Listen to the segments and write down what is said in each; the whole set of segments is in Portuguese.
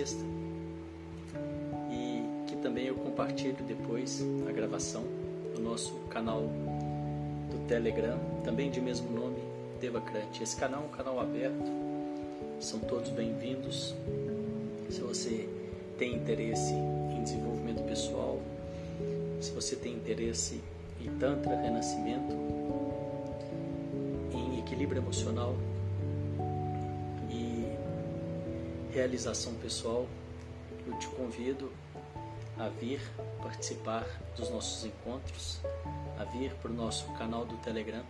sexta e que também eu compartilho depois a gravação no nosso canal do Telegram, também de mesmo nome, Devacrante. Esse canal é um canal aberto, são todos bem-vindos. Se você tem interesse em desenvolvimento pessoal, se você tem interesse em Tantra, renascimento, em equilíbrio emocional realização pessoal, eu te convido a vir participar dos nossos encontros, a vir para o nosso canal do Telegram,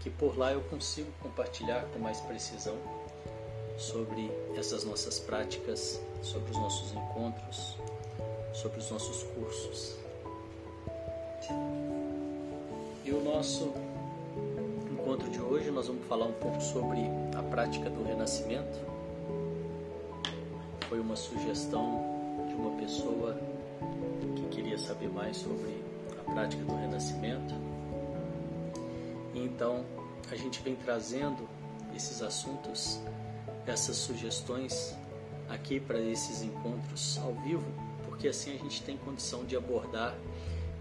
que por lá eu consigo compartilhar com mais precisão sobre essas nossas práticas, sobre os nossos encontros, sobre os nossos cursos. E o nosso encontro de hoje nós vamos falar um pouco sobre a prática do renascimento. Uma sugestão de uma pessoa que queria saber mais sobre a prática do renascimento. E então a gente vem trazendo esses assuntos, essas sugestões aqui para esses encontros ao vivo, porque assim a gente tem condição de abordar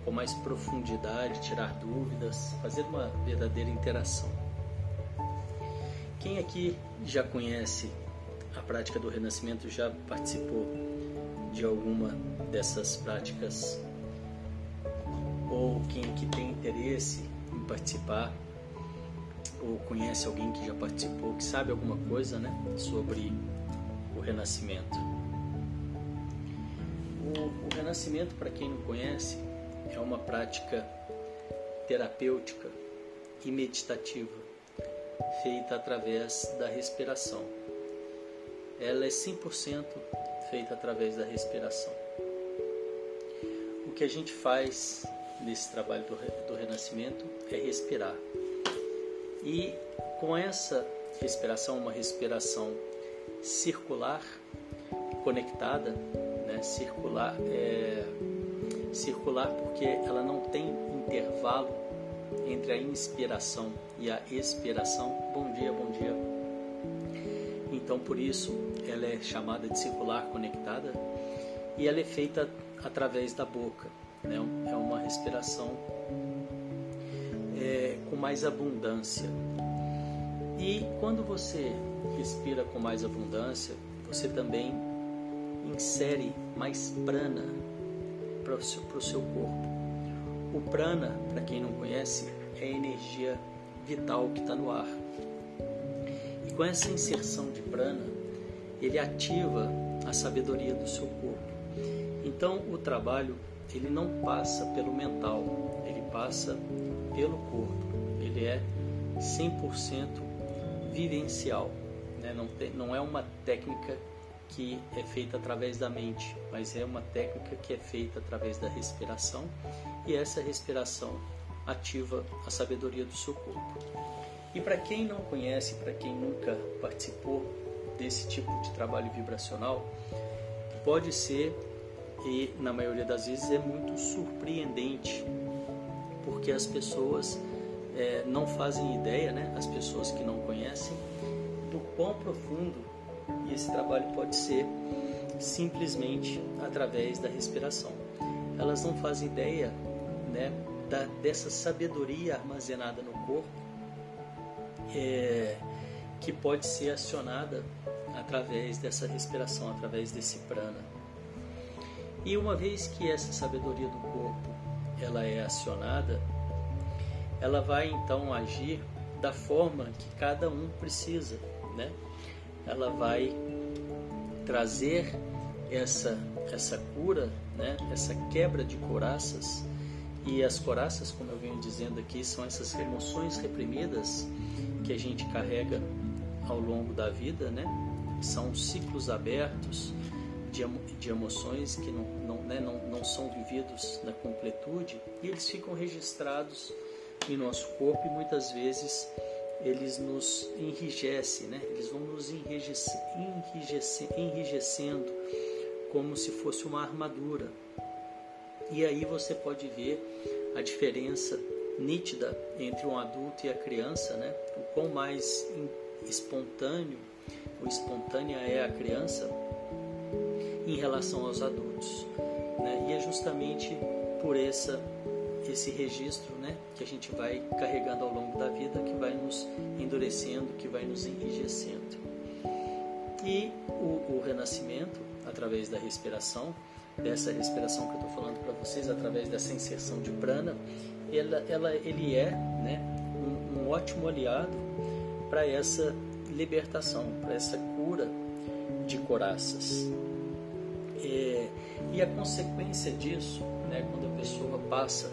com mais profundidade, tirar dúvidas, fazer uma verdadeira interação. Quem aqui já conhece a prática do renascimento, já participou de alguma dessas práticas? Ou quem aqui tem interesse em participar, ou conhece alguém que já participou, que sabe alguma coisa né, sobre o renascimento? O, o renascimento, para quem não conhece, é uma prática terapêutica e meditativa feita através da respiração. Ela é 100% feita através da respiração. O que a gente faz nesse trabalho do, do renascimento é respirar. E com essa respiração, uma respiração circular, conectada, né? circular é circular porque ela não tem intervalo entre a inspiração e a expiração. Bom dia, bom dia. Então, por isso, ela é chamada de circular conectada e ela é feita através da boca. Né? É uma respiração é, com mais abundância. E quando você respira com mais abundância, você também insere mais prana para o seu, seu corpo. O prana, para quem não conhece, é a energia vital que está no ar. Com essa inserção de prana, ele ativa a sabedoria do seu corpo. Então, o trabalho ele não passa pelo mental, ele passa pelo corpo. Ele é 100% vivencial, né? não, tem, não é uma técnica que é feita através da mente, mas é uma técnica que é feita através da respiração e essa respiração ativa a sabedoria do seu corpo. E para quem não conhece, para quem nunca participou desse tipo de trabalho vibracional, pode ser e na maioria das vezes é muito surpreendente, porque as pessoas é, não fazem ideia, né? As pessoas que não conhecem do quão profundo esse trabalho pode ser simplesmente através da respiração. Elas não fazem ideia né, da, dessa sabedoria armazenada no corpo é, que pode ser acionada através dessa respiração, através desse prana. E uma vez que essa sabedoria do corpo ela é acionada, ela vai então agir da forma que cada um precisa, né? ela vai trazer essa essa cura, né? Essa quebra de coraças e as coraças, como eu venho dizendo aqui, são essas emoções reprimidas que a gente carrega ao longo da vida, né? São ciclos abertos de, de emoções que não, não, né? não, não são vividos na completude e eles ficam registrados em nosso corpo e muitas vezes eles nos enrijecem, né? Eles vão nos enrijece, enrijece, enrijecendo como se fosse uma armadura. E aí você pode ver a diferença nítida entre um adulto e a criança, né? O quão mais espontâneo ou espontânea é a criança em relação aos adultos, né? E é justamente por essa esse registro, né, que a gente vai carregando ao longo da vida, que vai nos endurecendo, que vai nos enrijecendo. E o, o renascimento, através da respiração, dessa respiração que eu estou falando para vocês, através dessa inserção de prana, ela, ela, ele é né, um, um ótimo aliado para essa libertação, para essa cura de coraças. É, e a consequência disso, né, quando a pessoa passa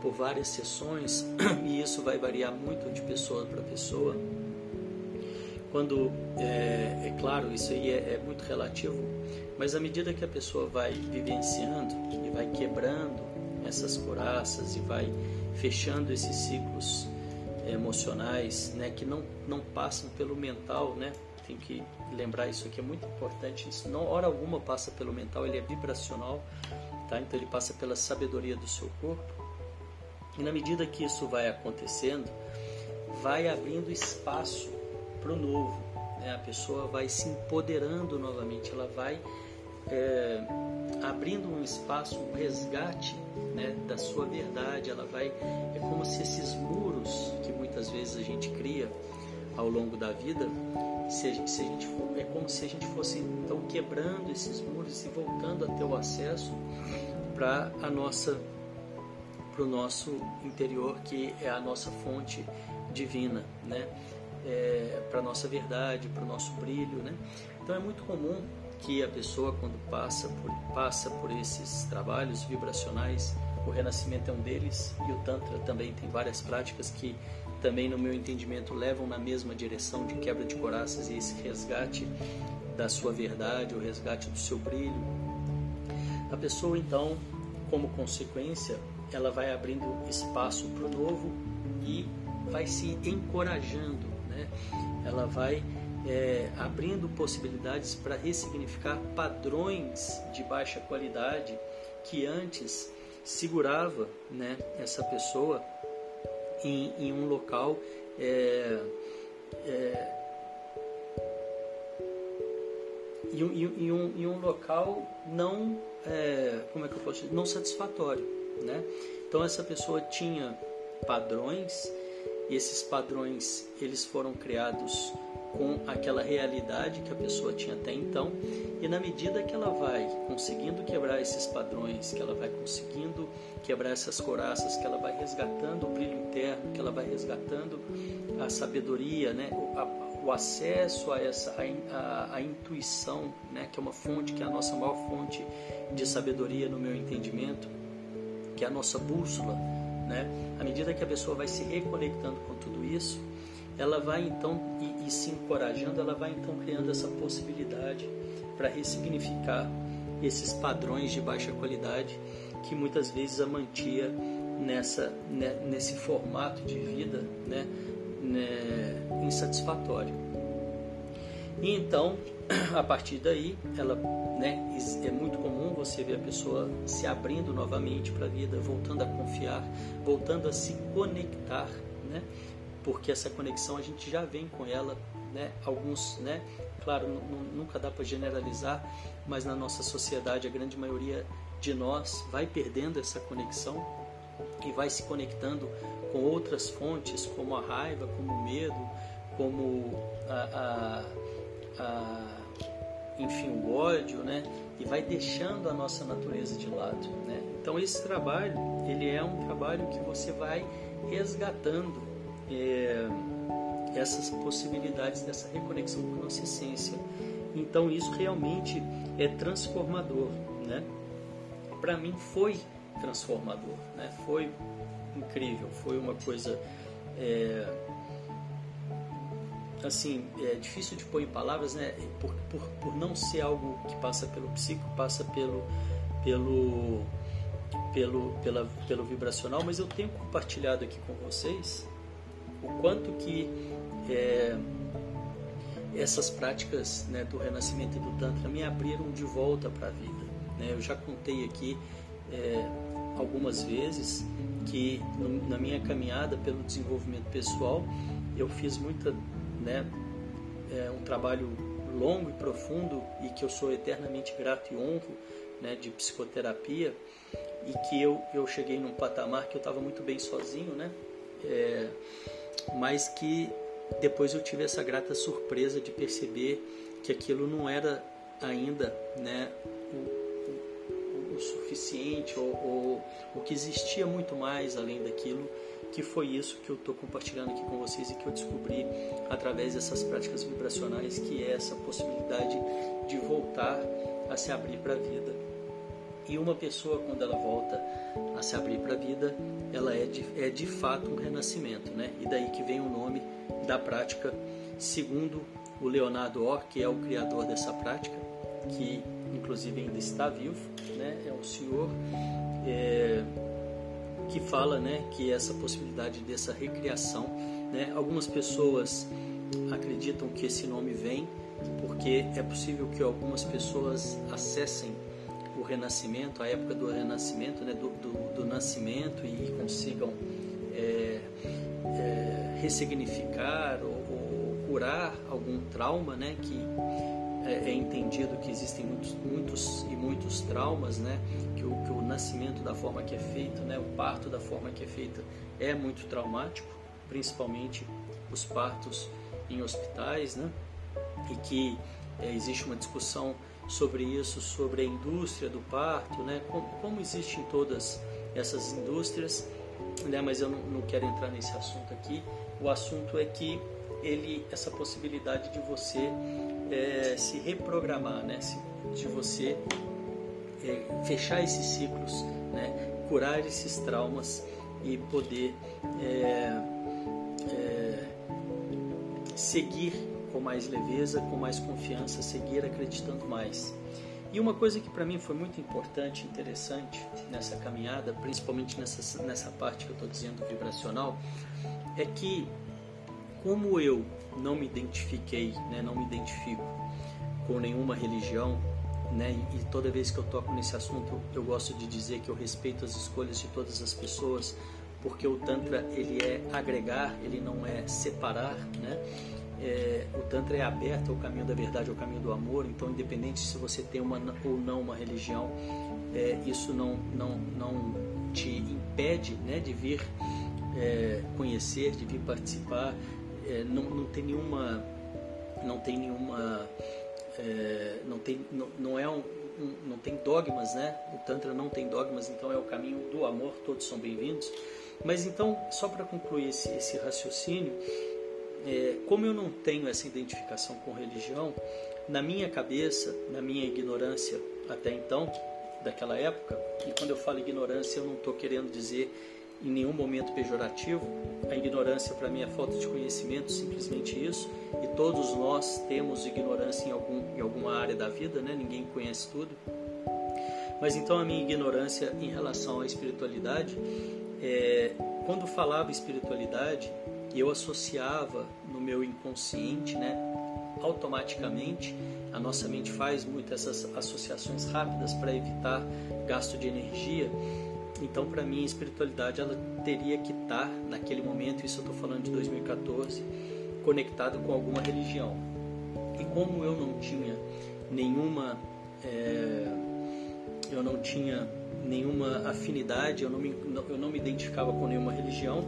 por várias sessões, e isso vai variar muito de pessoa para pessoa, quando, é, é, claro, isso aí é, é muito relativo, mas à medida que a pessoa vai vivenciando e vai quebrando essas coraças e vai fechando esses ciclos emocionais, né, que não, não passam pelo mental, né? Tem que lembrar isso aqui é muito importante. Isso não hora alguma passa pelo mental, ele é vibracional, tá? Então ele passa pela sabedoria do seu corpo. E na medida que isso vai acontecendo, vai abrindo espaço para o novo. Né? A pessoa vai se empoderando novamente, ela vai é, abrindo um espaço, um resgate né, da sua verdade. Ela vai, é como se esses muros que muitas vezes a gente cria ao longo da vida, se se a gente for, é como se a gente fosse então quebrando esses muros e voltando a ter o acesso para a nossa para o nosso interior que é a nossa fonte divina, né? É, para nossa verdade, para o nosso brilho, né? Então é muito comum que a pessoa quando passa por, passa por esses trabalhos vibracionais, o renascimento é um deles e o tantra também tem várias práticas que também no meu entendimento levam na mesma direção de quebra de coraças e esse resgate da sua verdade, o resgate do seu brilho. A pessoa então, como consequência, ela vai abrindo espaço para o novo e vai se encorajando, né? Ela vai é, abrindo possibilidades para ressignificar padrões de baixa qualidade que antes segurava né, essa pessoa em, em um local é, é, em, um, em, um, em um local não é, como é que eu posso dizer? não satisfatório né? então essa pessoa tinha padrões esses padrões eles foram criados com aquela realidade que a pessoa tinha até então, e na medida que ela vai conseguindo quebrar esses padrões, que ela vai conseguindo quebrar essas coraças, que ela vai resgatando o brilho interno, que ela vai resgatando a sabedoria, né? o, acesso a essa a, a, a, intuição, né? que é uma fonte, que é a nossa maior fonte de sabedoria no meu entendimento, que é a nossa bússola, né? À medida que a pessoa vai se reconectando com tudo isso, ela vai então e, e se encorajando, ela vai então criando essa possibilidade para ressignificar esses padrões de baixa qualidade que muitas vezes a mantia nessa né, nesse formato de vida, né, né, insatisfatório. E então, a partir daí, ela, né, é muito comum você ver a pessoa se abrindo novamente para a vida, voltando a confiar, voltando a se conectar, né? Porque essa conexão a gente já vem com ela, né? Alguns, né? Claro, nunca dá para generalizar, mas na nossa sociedade a grande maioria de nós vai perdendo essa conexão e vai se conectando com outras fontes, como a raiva, como o medo, como a, a, a enfim, o ódio, né? E vai deixando a nossa natureza de lado, né? Então esse trabalho, ele é um trabalho que você vai resgatando é, essas possibilidades dessa reconexão com a nossa essência. Então isso realmente é transformador, né? Para mim foi transformador, né? Foi incrível, foi uma coisa é, assim é difícil de pôr em palavras, né? Por, por, por não ser algo que passa pelo psico, passa pelo pelo pelo pela, pelo vibracional, mas eu tenho compartilhado aqui com vocês o quanto que é, essas práticas né, do renascimento e do Tantra me abriram de volta para a vida. Né? Eu já contei aqui é, algumas vezes que no, na minha caminhada pelo desenvolvimento pessoal eu fiz muita, né, é, um trabalho longo e profundo e que eu sou eternamente grato e honro né, de psicoterapia e que eu, eu cheguei num patamar que eu estava muito bem sozinho, né? É, mas que depois eu tive essa grata surpresa de perceber que aquilo não era ainda né, o, o, o suficiente ou, ou o que existia muito mais além daquilo que foi isso que eu estou compartilhando aqui com vocês e que eu descobri através dessas práticas vibracionais que é essa possibilidade de voltar a se abrir para a vida e uma pessoa, quando ela volta a se abrir para a vida, ela é de, é de fato um renascimento, né? E daí que vem o nome da prática, segundo o Leonardo Orr, que é o criador dessa prática, que inclusive ainda está vivo, né? É o senhor é, que fala, né? Que essa possibilidade dessa recriação, né? Algumas pessoas acreditam que esse nome vem porque é possível que algumas pessoas acessem renascimento, a época do renascimento, né, do, do, do nascimento e consigam é, é, ressignificar ou, ou, curar algum trauma, né, que é, é, entendido que existem muitos, muitos e muitos traumas, né, que o, que o nascimento da forma que é feito, né, o parto da forma que é feito é muito traumático, principalmente os partos em hospitais, né, e que é, existe uma discussão sobre isso, sobre a indústria do parto, né? como, como existe em todas essas indústrias, né? mas eu não, não quero entrar nesse assunto aqui. O assunto é que ele, essa possibilidade de você é, se reprogramar, né? de você é, fechar esses ciclos, né? curar esses traumas e poder é, é seguir com mais leveza, com mais confiança, seguir acreditando mais. E uma coisa que para mim foi muito importante, interessante nessa caminhada, principalmente nessa, nessa parte que eu estou dizendo vibracional, é que como eu não me identifiquei, né, não me identifico com nenhuma religião, né, e toda vez que eu toco nesse assunto eu gosto de dizer que eu respeito as escolhas de todas as pessoas, porque o Tantra ele é agregar, ele não é separar, né? É, o Tantra é aberto ao caminho da verdade, ao caminho do amor, então, independente se você tem uma ou não uma religião, é, isso não, não, não te impede né, de vir é, conhecer, de vir participar, é, não, não tem nenhuma. Não tem nenhuma. É, não, tem, não, não é um, um, não tem dogmas, né? O Tantra não tem dogmas, então é o caminho do amor, todos são bem-vindos. Mas então, só para concluir esse, esse raciocínio, é, como eu não tenho essa identificação com religião, na minha cabeça, na minha ignorância até então, daquela época, e quando eu falo ignorância, eu não estou querendo dizer em nenhum momento pejorativo, a ignorância para mim é falta de conhecimento, simplesmente isso, e todos nós temos ignorância em, algum, em alguma área da vida, né? ninguém conhece tudo. Mas então a minha ignorância em relação à espiritualidade, é, quando falava espiritualidade, e eu associava no meu inconsciente, né, automaticamente. A nossa mente faz muitas essas associações rápidas para evitar gasto de energia. Então, para mim, a espiritualidade ela teria que estar naquele momento, isso eu estou falando de 2014, conectado com alguma religião. E como eu não tinha nenhuma, é, eu não tinha nenhuma afinidade, eu não, me, eu não me identificava com nenhuma religião,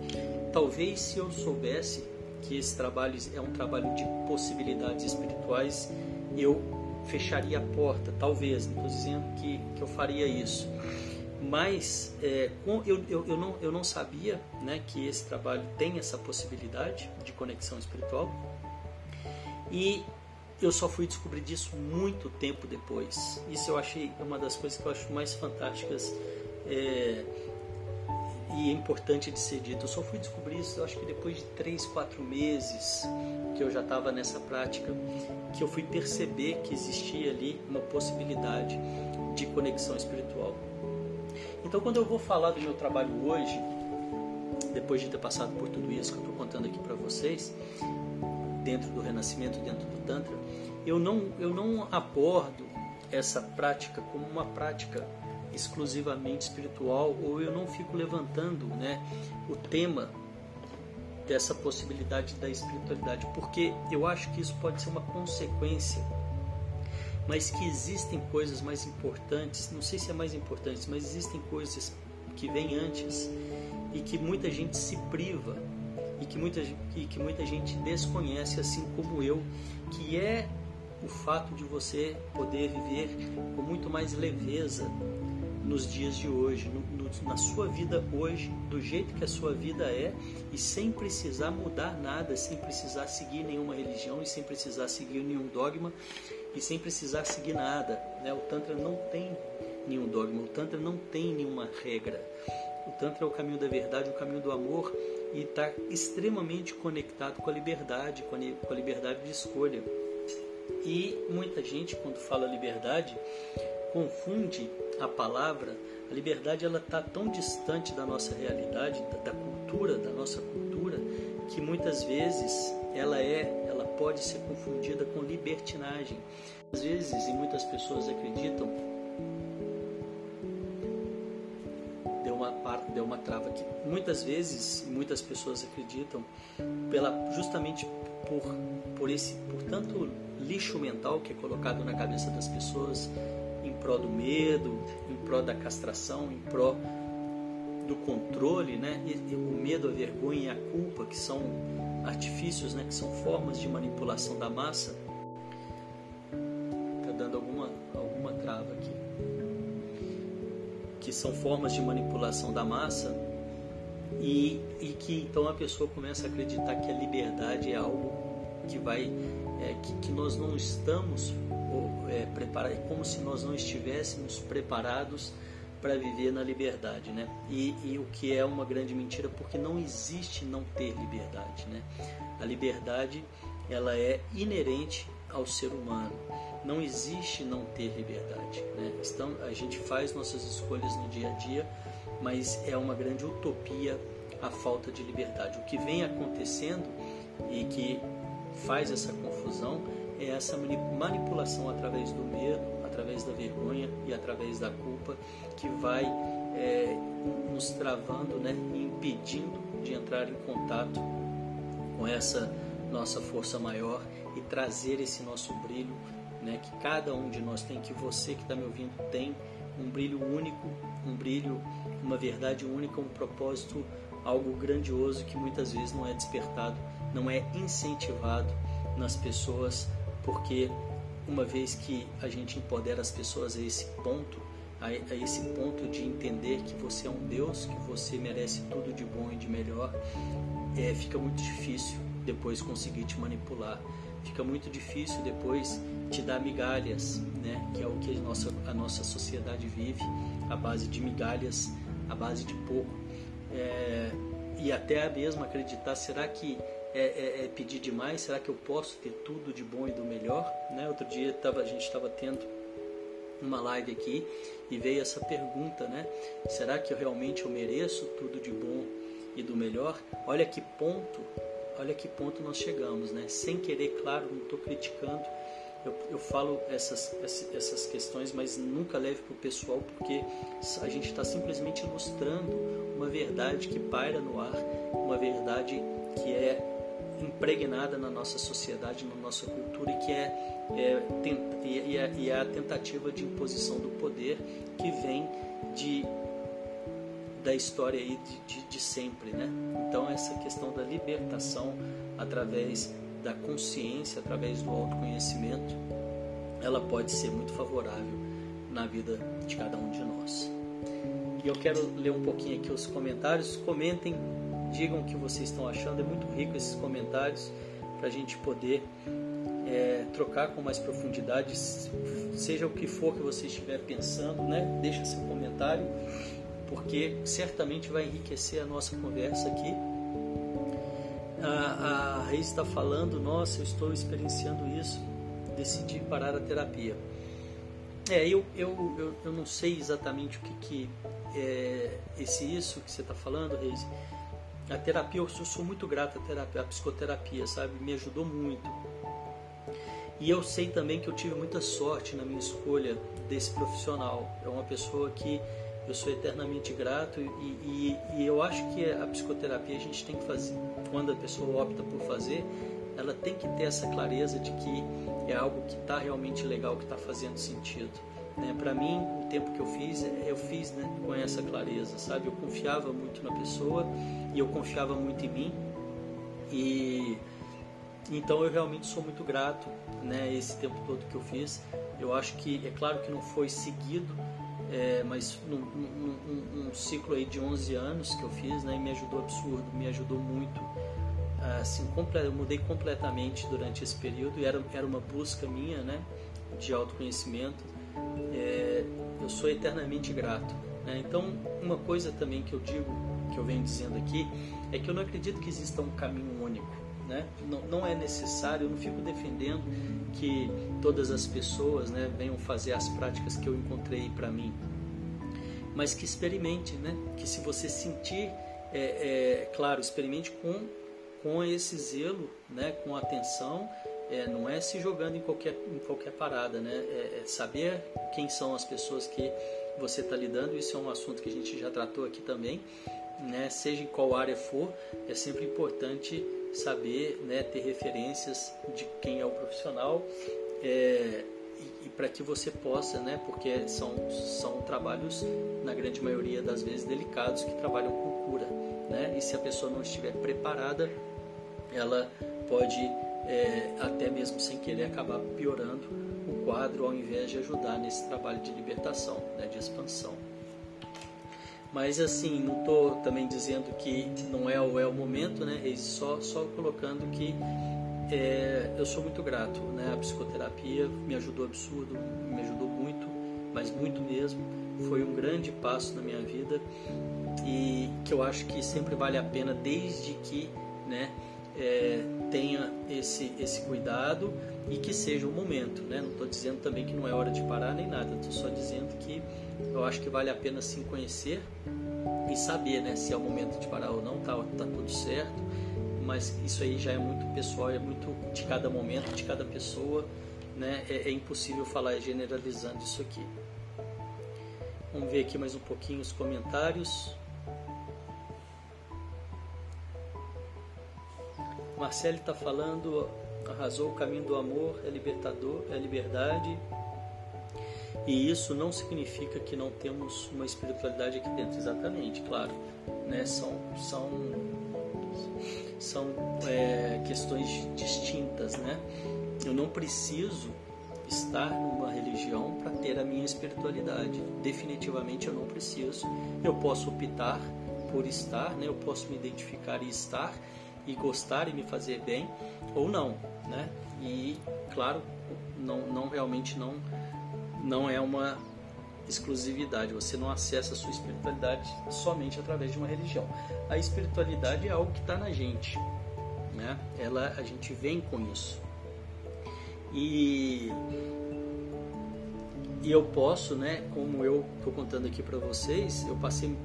Talvez se eu soubesse que esse trabalho é um trabalho de possibilidades espirituais, eu fecharia a porta, talvez, não estou dizendo que, que eu faria isso. Mas é, eu, eu, eu, não, eu não sabia né, que esse trabalho tem essa possibilidade de conexão espiritual. E eu só fui descobrir disso muito tempo depois. Isso eu achei uma das coisas que eu acho mais fantásticas. É, e é importante de ser dito. Eu só fui descobrir isso, eu acho que depois de três, quatro meses que eu já estava nessa prática, que eu fui perceber que existia ali uma possibilidade de conexão espiritual. Então, quando eu vou falar do meu trabalho hoje, depois de ter passado por tudo isso que eu estou contando aqui para vocês, dentro do renascimento, dentro do Tantra, eu não, eu não abordo essa prática como uma prática exclusivamente espiritual ou eu não fico levantando né, o tema dessa possibilidade da espiritualidade, porque eu acho que isso pode ser uma consequência, mas que existem coisas mais importantes, não sei se é mais importantes, mas existem coisas que vêm antes e que muita gente se priva e que muita, e que muita gente desconhece, assim como eu, que é o fato de você poder viver com muito mais leveza nos dias de hoje, no, no, na sua vida hoje, do jeito que a sua vida é e sem precisar mudar nada, sem precisar seguir nenhuma religião e sem precisar seguir nenhum dogma e sem precisar seguir nada. Né? O Tantra não tem nenhum dogma, o Tantra não tem nenhuma regra. O Tantra é o caminho da verdade, o caminho do amor e está extremamente conectado com a liberdade, com a liberdade de escolha. E muita gente, quando fala liberdade, confunde a palavra. A liberdade ela está tão distante da nossa realidade, da, da cultura, da nossa cultura, que muitas vezes ela é, ela pode ser confundida com libertinagem. Às vezes, e muitas pessoas acreditam, deu uma deu uma trava aqui. Muitas vezes, muitas pessoas acreditam pela justamente por por esse por tanto lixo mental que é colocado na cabeça das pessoas em prol do medo, em prol da castração, em prol do controle, né? E, o medo, a vergonha e a culpa, que são artifícios, né? Que são formas de manipulação da massa. Tá dando alguma alguma trava aqui. Que são formas de manipulação da massa e, e que então a pessoa começa a acreditar que a liberdade é algo que vai é, que, que, nós não estamos é, preparados, é como se nós não estivéssemos preparados para viver na liberdade, né? E, e, o que é uma grande mentira, porque não existe não ter liberdade, né? A liberdade ela é inerente ao ser humano. Não existe não ter liberdade, né? Então a gente faz nossas escolhas no dia a dia, mas é uma grande utopia a falta de liberdade. O que vem acontecendo e que faz essa confusão é essa manipulação através do medo, através da vergonha e através da culpa que vai é, nos travando, né, impedindo de entrar em contato com essa nossa força maior e trazer esse nosso brilho, né, que cada um de nós tem, que você que está me ouvindo tem um brilho único, um brilho, uma verdade única, um propósito, algo grandioso que muitas vezes não é despertado não é incentivado nas pessoas, porque uma vez que a gente empodera as pessoas a esse ponto, a, esse ponto de entender que você é um Deus, que você merece tudo de bom e de melhor, é, fica muito difícil depois conseguir te manipular. Fica muito difícil depois te dar migalhas, né? que é o que a nossa, a nossa sociedade vive, a base de migalhas, a base de pouco. É, e até mesmo acreditar, será que é, é, é, pedir demais? Será que eu posso ter tudo de bom e do melhor? Né? Outro dia tava, a gente estava tendo uma live aqui e veio essa pergunta, né? Será que eu realmente eu mereço tudo de bom e do melhor? Olha que ponto, olha que ponto nós chegamos, né? Sem querer, claro, não estou criticando. Eu, eu, falo essas, essas questões, mas nunca leve para o pessoal, porque a gente está simplesmente ilustrando uma verdade que paira no ar, uma verdade que é impregnada na nossa sociedade, na nossa cultura e que é, é, e, é, e é a tentativa de imposição do poder que vem de da história aí de, de, de, sempre, né? Então essa questão da libertação através da consciência, através do autoconhecimento, ela pode ser muito favorável na vida de cada um de nós. E eu quero ler um pouquinho aqui os comentários. Comentem digam o que vocês estão achando. É muito rico esses comentários para a gente poder é, trocar com mais profundidade, seja o que for que você estiver pensando, né? Deixa seu comentário, porque certamente vai enriquecer a nossa conversa aqui. A, a Reis está falando, nossa, eu estou experienciando isso, decidi parar a terapia. É, eu, eu, eu, eu não sei exatamente o que, que é esse isso que você está falando, Reis a terapia, eu sou muito grato à terapia, à psicoterapia, sabe? Me ajudou muito. E eu sei também que eu tive muita sorte na minha escolha desse profissional. É uma pessoa que eu sou eternamente grato e, e, e, eu acho que a psicoterapia a gente tem que fazer, quando a pessoa opta por fazer, ela tem que ter essa clareza de que é algo que está realmente legal, que está fazendo sentido. Né? Para mim, o tempo que eu fiz, eu fiz né, com essa clareza, sabe? Eu confiava muito na pessoa e eu confiava muito em mim e então eu realmente sou muito grato, né? Esse tempo todo que eu fiz, eu acho que é claro que não foi seguido, é, mas num, num, num, um ciclo aí de 11 anos que eu fiz, né? me ajudou absurdo, me ajudou muito assim, eu mudei completamente durante esse período e era, era uma busca minha, né, de autoconhecimento. É, eu sou eternamente grato. Né? Então, uma coisa também que eu digo, que eu venho dizendo aqui, é que eu não acredito que exista um caminho único. Né? Não, não é necessário, eu não fico defendendo que todas as pessoas né, venham fazer as práticas que eu encontrei para mim, mas que experimente, né? que se você sentir, é, é, claro, experimente com com esse zelo, né, com atenção, é, não é se jogando em qualquer, em qualquer parada, né? É, é saber quem são as pessoas que você está lidando. Isso é um assunto que a gente já tratou aqui também, né? Seja em qual área for, é sempre importante saber, né, ter referências de quem é o profissional é, e, e para que você possa, né? Porque são são trabalhos na grande maioria das vezes delicados que trabalham com cura, né? E se a pessoa não estiver preparada ela pode é, até mesmo sem querer acabar piorando o quadro ao invés de ajudar nesse trabalho de libertação, né, de expansão. Mas assim, não estou também dizendo que não é o é o momento, né? Só só colocando que é, eu sou muito grato, né? A psicoterapia me ajudou absurdo, me ajudou muito, mas muito mesmo. Foi um grande passo na minha vida e que eu acho que sempre vale a pena desde que, né? É, tenha esse, esse cuidado e que seja o momento. Né? Não estou dizendo também que não é hora de parar nem nada, estou só dizendo que eu acho que vale a pena sim conhecer e saber né, se é o momento de parar ou não, tá, tá tudo certo. Mas isso aí já é muito pessoal, é muito de cada momento, de cada pessoa. Né? É, é impossível falar generalizando isso aqui. Vamos ver aqui mais um pouquinho os comentários. Marcelo está falando, arrasou o caminho do amor, é libertador, é liberdade. E isso não significa que não temos uma espiritualidade aqui dentro, exatamente, claro. Né? São, são, são é, questões distintas. Né? Eu não preciso estar numa religião para ter a minha espiritualidade. Definitivamente eu não preciso. Eu posso optar por estar, né? eu posso me identificar e estar e gostar e me fazer bem ou não, né? E claro, não, não realmente não não é uma exclusividade. Você não acessa a sua espiritualidade somente através de uma religião. A espiritualidade é algo que está na gente, né? Ela a gente vem com isso e e eu posso, né? Como eu estou contando aqui para vocês, eu passei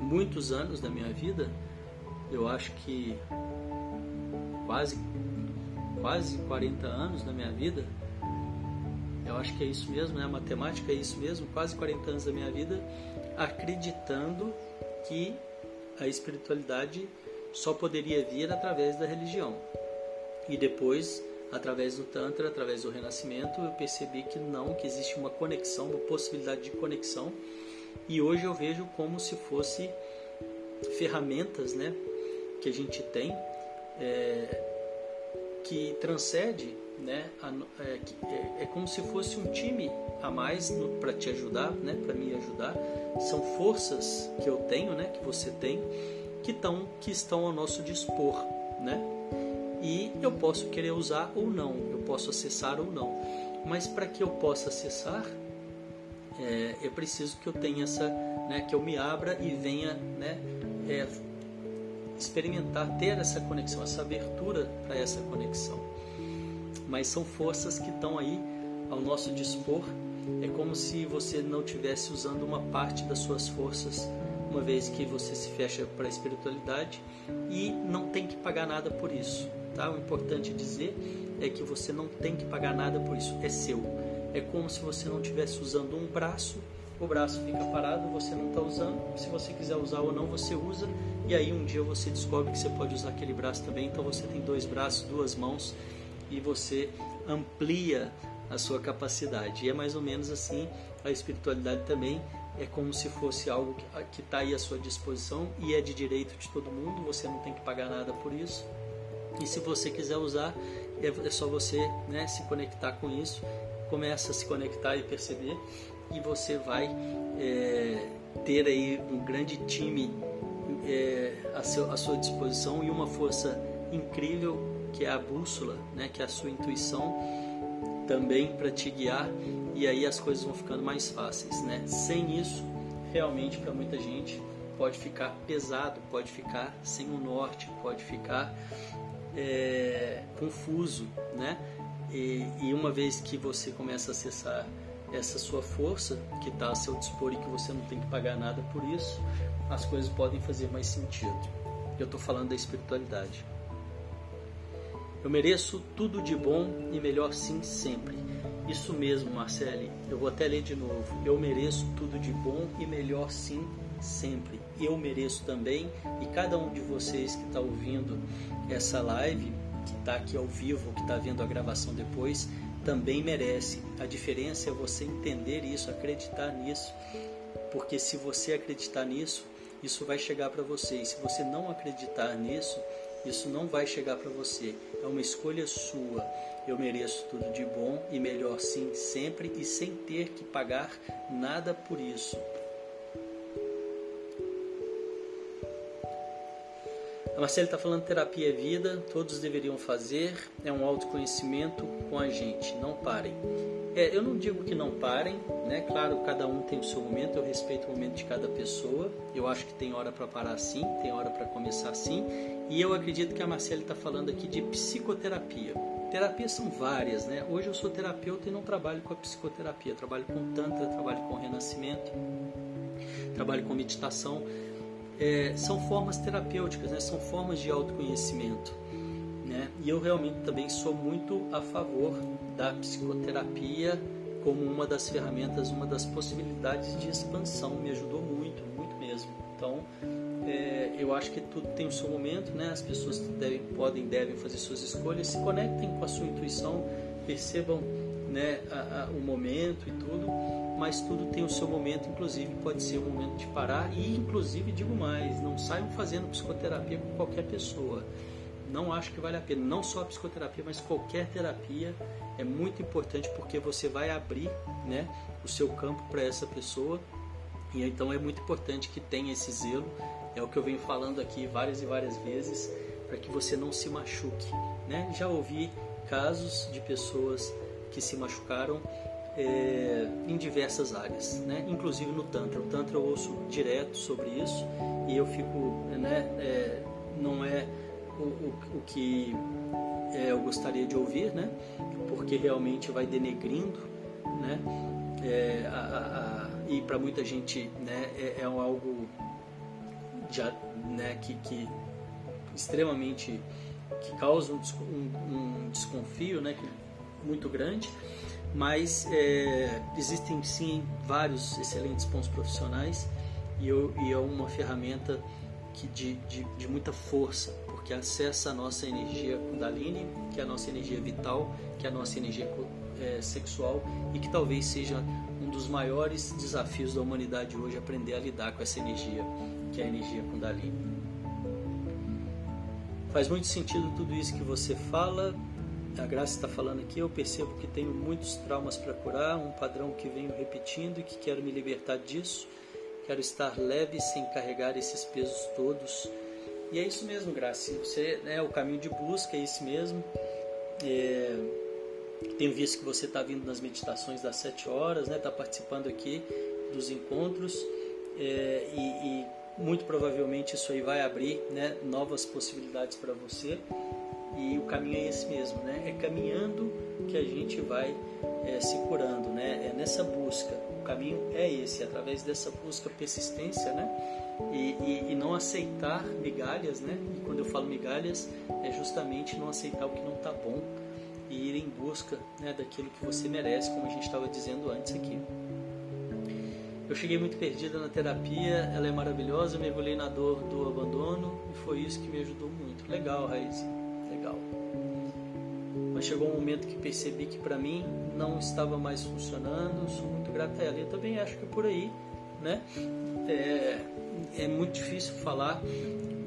muitos anos da minha vida. Eu acho que quase quase 40 anos da minha vida. Eu acho que é isso mesmo, né? A matemática é isso mesmo, quase 40 anos da minha vida acreditando que a espiritualidade só poderia vir através da religião. E depois, através do Tantra, através do Renascimento, eu percebi que não, que existe uma conexão, uma possibilidade de conexão. E hoje eu vejo como se fosse ferramentas, né, que a gente tem é, que transcende, né? A, é, é, é, como se fosse um time a mais para te ajudar, né? Para me ajudar. São forças que eu tenho, né? Que você tem, que, tão, que estão ao nosso dispor, né? E eu posso querer usar ou não, eu posso acessar ou não. Mas para que eu possa acessar, é, é preciso que eu tenha essa, né? Que eu me abra e venha, né? É, experimentar, ter essa conexão, essa abertura para essa conexão. Mas são forças que estão aí ao nosso dispor. É como se você não estivesse usando uma parte das suas forças uma vez que você se fecha para a espiritualidade e não tem que pagar nada por isso. Tá? O importante dizer é que você não tem que pagar nada por isso, é seu. É como se você não estivesse usando um braço, o braço fica parado, você não está usando. Se você quiser usar ou não, você usa. E aí um dia você descobre que você pode usar aquele braço também. Então você tem dois braços, duas mãos e você amplia a sua capacidade. E é mais ou menos assim a espiritualidade também é como se fosse algo que está aí à sua disposição e é de direito de todo mundo, você não tem que pagar nada por isso. E se você quiser usar, é, é só você né, se conectar com isso, começa a se conectar e perceber, e você vai é, ter aí um grande time é, à, seu, à sua disposição e uma força incrível que é a bússola, né, que é a sua intuição também para te guiar e aí as coisas vão ficando mais fáceis, né? Sem isso, realmente para muita gente pode ficar pesado, pode ficar sem o norte, pode ficar é, confuso, né? E, e, uma vez que você começa a acessar essa sua força que está a seu dispor e que você não tem que pagar nada por isso, as coisas podem fazer mais sentido. Eu estou falando da espiritualidade. Eu mereço tudo de bom e melhor sim sempre. Isso mesmo, Marcele. Eu vou até ler de novo. Eu mereço tudo de bom e melhor sim sempre. Eu mereço também e cada um de vocês que está ouvindo essa live, que está aqui ao vivo, que está vendo a gravação depois, também merece. A diferença é você entender isso, acreditar nisso, porque se você acreditar nisso, isso vai chegar para você. E se você não acreditar nisso, isso não vai chegar para você. É uma escolha sua. Eu mereço tudo de bom e melhor sim, sempre e sem ter que pagar nada por isso. A Marcela está falando terapia é vida, todos deveriam fazer, é um autoconhecimento com a gente, não parem. É, eu não digo que não parem, né? Claro, cada um tem o seu momento, eu respeito o momento de cada pessoa. Eu acho que tem hora para parar sim, tem hora para começar sim. E eu acredito que a Marcela está falando aqui de psicoterapia. Terapias são várias, né? Hoje eu sou terapeuta e não trabalho com a psicoterapia, trabalho com tantra, trabalho com renascimento, trabalho com meditação. É, são formas terapêuticas, né? São formas de autoconhecimento. Né? E eu realmente também sou muito a favor da psicoterapia como uma das ferramentas, uma das possibilidades de expansão. Me ajudou muito, muito mesmo. Então, é, eu acho que tudo tem o seu momento, né? As pessoas devem, podem, devem fazer suas escolhas, se conectem com a sua intuição, percebam né, a, a, o momento e tudo, mas tudo tem o seu momento, inclusive pode ser o momento de parar e, inclusive, digo mais, não saiam fazendo psicoterapia com qualquer pessoa não acho que vale a pena. Não só a psicoterapia, mas qualquer terapia é muito importante porque você vai abrir né, o seu campo para essa pessoa. E então é muito importante que tenha esse zelo. É o que eu venho falando aqui várias e várias vezes para que você não se machuque. Né? Já ouvi casos de pessoas que se machucaram é, em diversas áreas, né? inclusive no Tantra. O Tantra eu ouço direto sobre isso e eu fico, né, é, não é o, o, o que é, eu gostaria de ouvir, né? Porque realmente vai denegrindo, né? É, a, a, a, e para muita gente, né? É, é algo já, né? Que, que extremamente que causa um, um, um desconfio, né? Muito grande mas é, existem sim vários excelentes pontos profissionais e, eu, e é uma ferramenta que de, de, de, muita força que acessa a nossa energia Kundalini, que é a nossa energia vital, que é a nossa energia é, sexual e que talvez seja um dos maiores desafios da humanidade hoje aprender a lidar com essa energia, que é a energia Kundalini. Faz muito sentido tudo isso que você fala. A Graça está falando aqui. Eu percebo que tenho muitos traumas para curar, um padrão que venho repetindo e que quero me libertar disso. Quero estar leve sem carregar esses pesos todos e é isso mesmo, Graça. Você, né, o caminho de busca é esse mesmo. É, tenho visto que você está vindo nas meditações das sete horas, né? Está participando aqui dos encontros é, e, e, muito provavelmente isso aí vai abrir, né? Novas possibilidades para você. E o caminho é esse mesmo, né? É caminhando que a gente vai é, se curando, né? É nessa busca. O caminho é esse, através dessa busca, persistência, né? E, e, e, não aceitar migalhas, né? E quando eu falo migalhas, é justamente não aceitar o que não está bom e ir em busca né, daquilo que você merece, como a gente estava dizendo antes aqui. Eu cheguei muito perdida na terapia, ela é maravilhosa, mergulhei na dor do abandono e foi isso que me ajudou muito. Legal, Raiz, Mas chegou um momento que percebi que para mim não estava mais funcionando, sou muito grata a ela. E eu também acho que é por aí, né? É, é muito difícil falar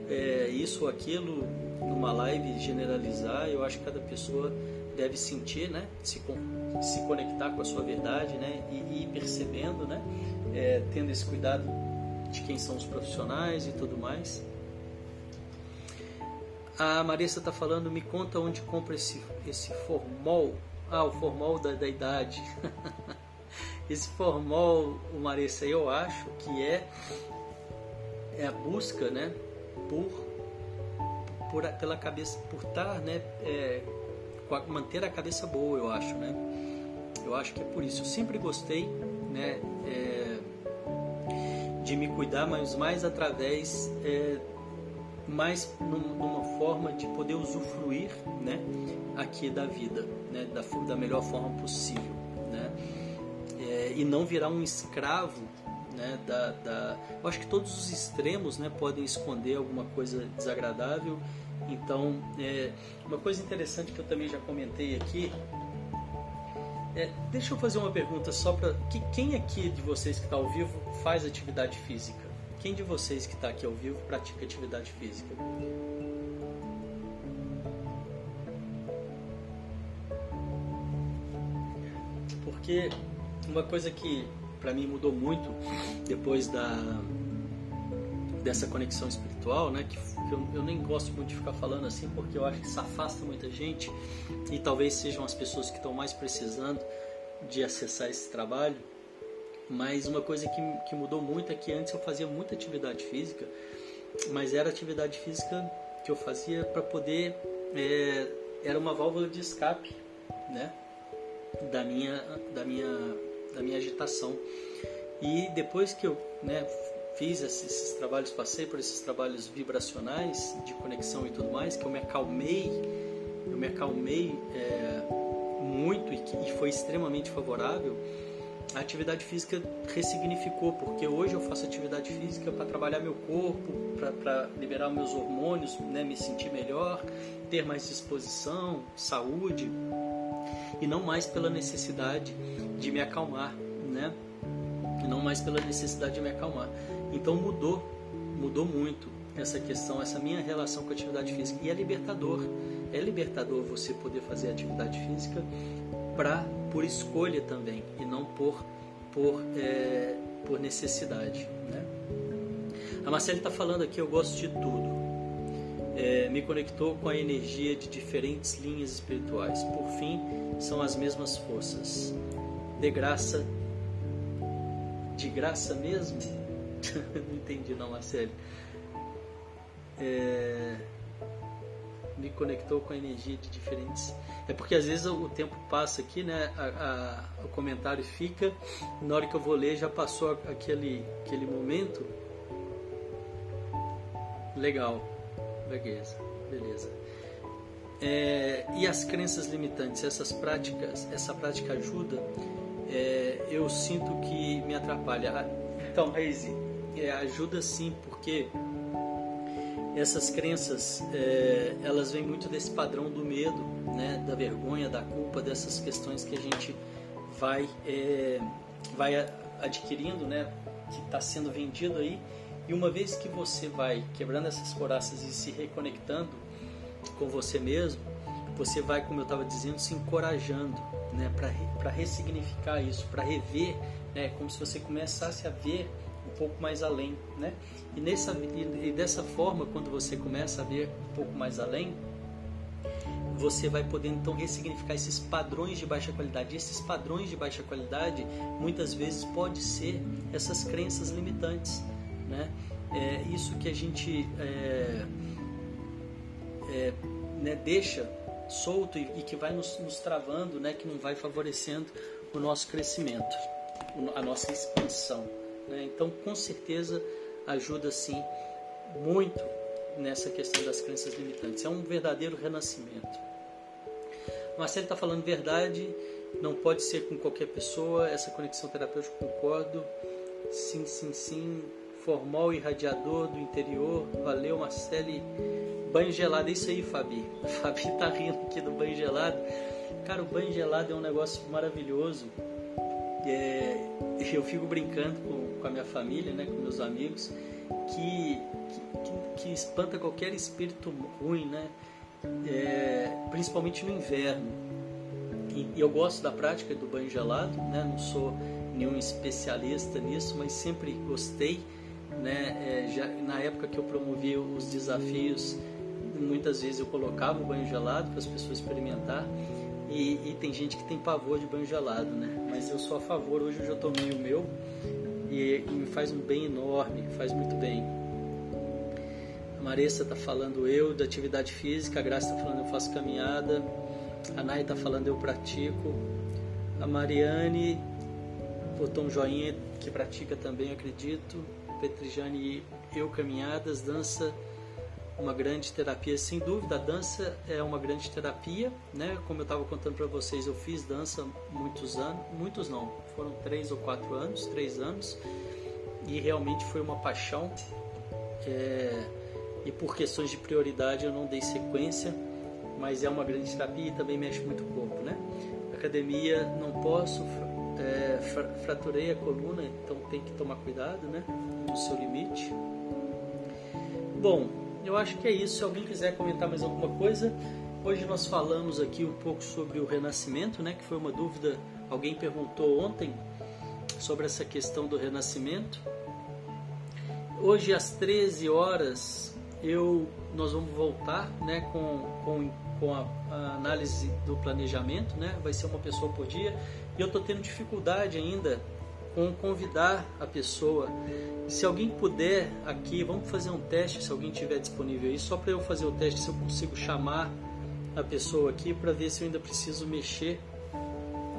é, isso ou aquilo numa live, generalizar. Eu acho que cada pessoa deve sentir, né? Se, se conectar com a sua verdade, né? E, e ir percebendo, né? É, tendo esse cuidado de quem são os profissionais e tudo mais. A Marissa está falando, me conta onde compra esse, esse formol. Ah, o formol da, da idade. esse formol, o Marissa, eu acho que é, é a busca, né? Por, por pela cabeça, por estar, né? É, manter a cabeça boa, eu acho, né? Eu acho que é por isso. Eu sempre gostei, né? É, de me cuidar, mas mais através, é, mais numa forma de poder usufruir, né? Aqui da vida, né? Da, da melhor forma possível, né? É, e não virar um escravo né, da, da, eu acho que todos os extremos né, podem esconder alguma coisa desagradável então, é, uma coisa interessante que eu também já comentei aqui. É, deixa eu fazer uma pergunta só para. Que, quem aqui de vocês que está ao vivo faz atividade física? Quem de vocês que está aqui ao vivo pratica atividade física? Porque uma coisa que para mim mudou muito depois da dessa conexão espiritual, né, que eu, eu, nem gosto muito de ficar falando assim, porque eu acho que isso afasta muita gente e talvez sejam as pessoas que estão mais precisando de acessar esse trabalho. Mas uma coisa que, que mudou muito é que antes eu fazia muita atividade física, mas era atividade física que eu fazia para poder. É, era uma válvula de escape, né? Da minha, da minha, da minha agitação. E depois que eu né, fiz esses trabalhos, passei por esses trabalhos vibracionais de conexão e tudo mais, que eu me acalmei, eu me acalmei é, muito e, que, e foi extremamente favorável. A atividade física ressignificou, porque hoje eu faço atividade física para trabalhar meu corpo, para liberar meus hormônios, né, me sentir melhor, ter mais disposição, saúde, e não mais pela necessidade de me acalmar, né? E não mais pela necessidade de me acalmar. Então mudou, mudou muito essa questão, essa minha relação com a atividade física. E é libertador. É libertador você poder fazer atividade física para por escolha também e não por por, é, por necessidade. Né? A Marcela está falando aqui, eu gosto de tudo. É, me conectou com a energia de diferentes linhas espirituais. Por fim, são as mesmas forças. De graça, de graça mesmo, não entendi não, Marcelo. É... Me conectou com a energia de diferentes. É porque às vezes o tempo passa aqui, né? A, a, o comentário fica, na hora que eu vou ler já passou aquele, aquele momento. Legal, beleza, beleza. É, e as crenças limitantes, essas práticas, essa prática ajuda, é, eu sinto que me atrapalha. Então, Reise, é, ajuda sim, porque essas crenças é, elas vêm muito desse padrão do medo, né, da vergonha, da culpa, dessas questões que a gente vai é, vai adquirindo, né, que está sendo vendido aí. E uma vez que você vai quebrando essas coraças e se reconectando com você mesmo, você vai, como eu estava dizendo, se encorajando, né, para ressignificar isso, para rever, né, como se você começasse a ver um pouco mais além, né? E, nessa, e dessa forma, quando você começa a ver um pouco mais além, você vai poder então ressignificar esses padrões de baixa qualidade. E esses padrões de baixa qualidade, muitas vezes, pode ser essas crenças limitantes, né? É isso que a gente é, é, né, deixa solto e, e que vai nos, nos, travando, né? que não vai favorecendo o nosso crescimento, a nossa expansão. Né? Então, com certeza, ajuda sim muito nessa questão das crenças limitantes. É um verdadeiro renascimento. Marcelo está falando verdade, não pode ser com qualquer pessoa, essa conexão terapêutica concordo. Sim, sim, sim. Formal irradiador do interior. Valeu, Marcele. Banho gelado, é isso aí, Fabi. Fabi tá rindo aqui do banho gelado. Cara, o banho gelado é um negócio maravilhoso. É, eu fico brincando com, com, a minha família, né, com meus amigos, que, que, que espanta qualquer espírito ruim, né? É, principalmente no inverno. E, e eu gosto da prática do banho gelado, né? Não sou nenhum especialista nisso, mas sempre gostei. Né? É, já, na época que eu promovia os desafios, muitas vezes eu colocava o banho gelado para as pessoas experimentar. E, e, tem gente que tem pavor de banho gelado, né? Mas eu sou a favor. Hoje eu já tomei o meu e, e me faz um bem enorme, faz muito bem. A Marissa está falando eu da atividade física, a Graça está falando eu faço caminhada, a Nai está falando eu pratico, a Mariane botou um joinha que pratica também, acredito. Petrijane, eu caminhadas, dança, uma grande terapia, sem dúvida. A dança é uma grande terapia, né? Como eu estava contando para vocês, eu fiz dança muitos anos, muitos não, foram três ou quatro anos, três anos, e realmente foi uma paixão. É, e por questões de prioridade eu não dei sequência, mas é uma grande terapia e também mexe muito o corpo, né? Academia não posso, é, fraturei a coluna, então tem que tomar cuidado, né? No seu limite. Bom, eu acho que é isso. Se alguém quiser comentar mais alguma coisa, hoje nós falamos aqui um pouco sobre o renascimento, né? Que foi uma dúvida. Alguém perguntou ontem sobre essa questão do renascimento. Hoje às 13 horas eu nós vamos voltar, né? Com, com com a, a, análise do planejamento, né? Vai ser uma pessoa por dia. E eu estou tendo dificuldade ainda com convidar a pessoa. Se alguém puder aqui, vamos fazer um teste, se alguém tiver disponível aí, só para eu fazer o teste, se eu consigo chamar a pessoa aqui para ver se eu ainda preciso mexer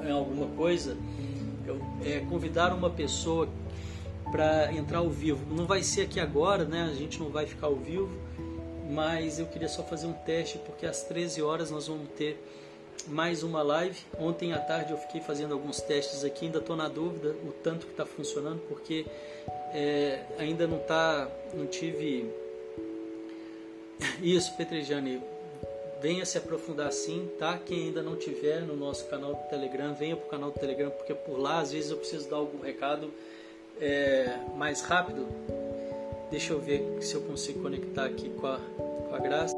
em alguma coisa. Eu, é, convidar uma pessoa para entrar ao vivo. Não vai ser aqui agora, né? A gente não vai ficar ao vivo mas eu queria só fazer um teste porque às 13 horas nós vamos ter mais uma live. Ontem à tarde eu fiquei fazendo alguns testes aqui, ainda estou na dúvida o tanto que está funcionando porque é, ainda não tá, não tive isso, Petrejane. Venha se aprofundar sim, tá? Quem ainda não tiver no nosso canal do Telegram, venha para o canal do Telegram, porque por lá às vezes eu preciso dar algum recado é, mais rápido Deixa eu ver se eu consigo conectar aqui com a, com a graça.